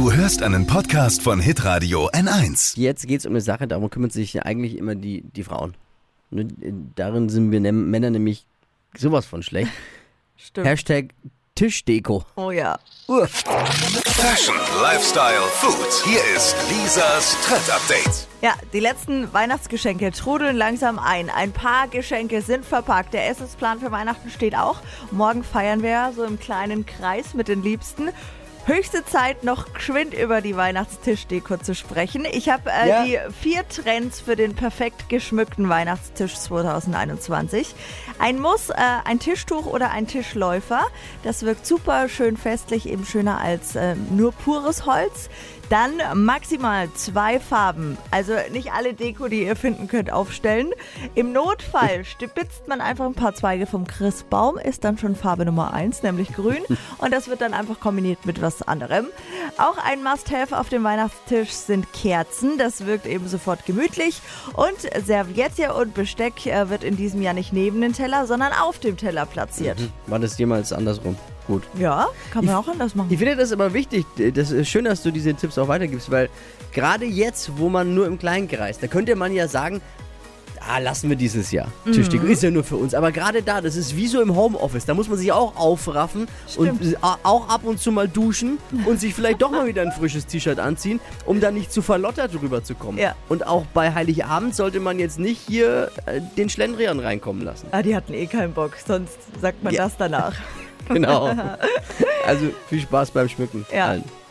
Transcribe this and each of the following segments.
Du hörst einen Podcast von Hitradio N1. Jetzt geht es um eine Sache, darum kümmern sich ja eigentlich immer die, die Frauen. Ne, Darin sind wir Männer nämlich sowas von schlecht. Stimmt. Hashtag Tischdeko. Oh ja. Fashion, Lifestyle, Food. Hier ist Lisas Trend Update. Ja, die letzten Weihnachtsgeschenke trudeln langsam ein. Ein paar Geschenke sind verpackt. Der Essensplan für Weihnachten steht auch. Morgen feiern wir so im kleinen Kreis mit den Liebsten. Höchste Zeit, noch geschwind über die Weihnachtstischdeko zu sprechen. Ich habe äh, Ja. die vier Trends für den perfekt geschmückten Weihnachtstisch 2021. Ein Muss, äh, ein Tischtuch oder ein Tischläufer. Das wirkt super schön festlich, eben schöner als äh, nur pures Holz. Dann maximal zwei Farben. Also nicht alle Deko, die ihr finden könnt, aufstellen. Im Notfall stibitzt man einfach ein paar Zweige vom Christbaum, ist dann schon Farbe Nummer eins, nämlich grün. Und das wird dann einfach kombiniert mit was anderem. Auch ein Must-Have auf dem Weihnachtstisch sind Kerzen. Das wirkt eben sofort gemütlich. Und Serviette und Besteck äh, wird in diesem Jahr nicht neben den Teller, sondern auf dem Teller platziert. War das jemals andersrum? Gut. Ja, kann man auch anders machen. Ich finde das aber wichtig. Das ist schön, dass du diese Tipps auch weitergibst, weil gerade jetzt, wo man nur im Kleinen kreist, da könnte man ja sagen, ah, lassen wir dieses Jahr. Tischdeko ist ja nur für uns. Aber gerade da, das ist wie so im Homeoffice. Da muss man sich auch aufraffen und äh, auch ab und zu mal duschen und sich vielleicht doch mal wieder ein frisches T-Shirt anziehen, um da nicht zu verlottert rüberzukommen. Ja. Und auch bei Heiligabend sollte man jetzt nicht hier äh, den Schlendrian reinkommen lassen. Ah, die hatten eh keinen Bock, sonst sagt man Ja. das danach. Genau. Also viel Spaß beim Schmücken. Ja. allen.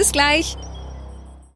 Bis gleich.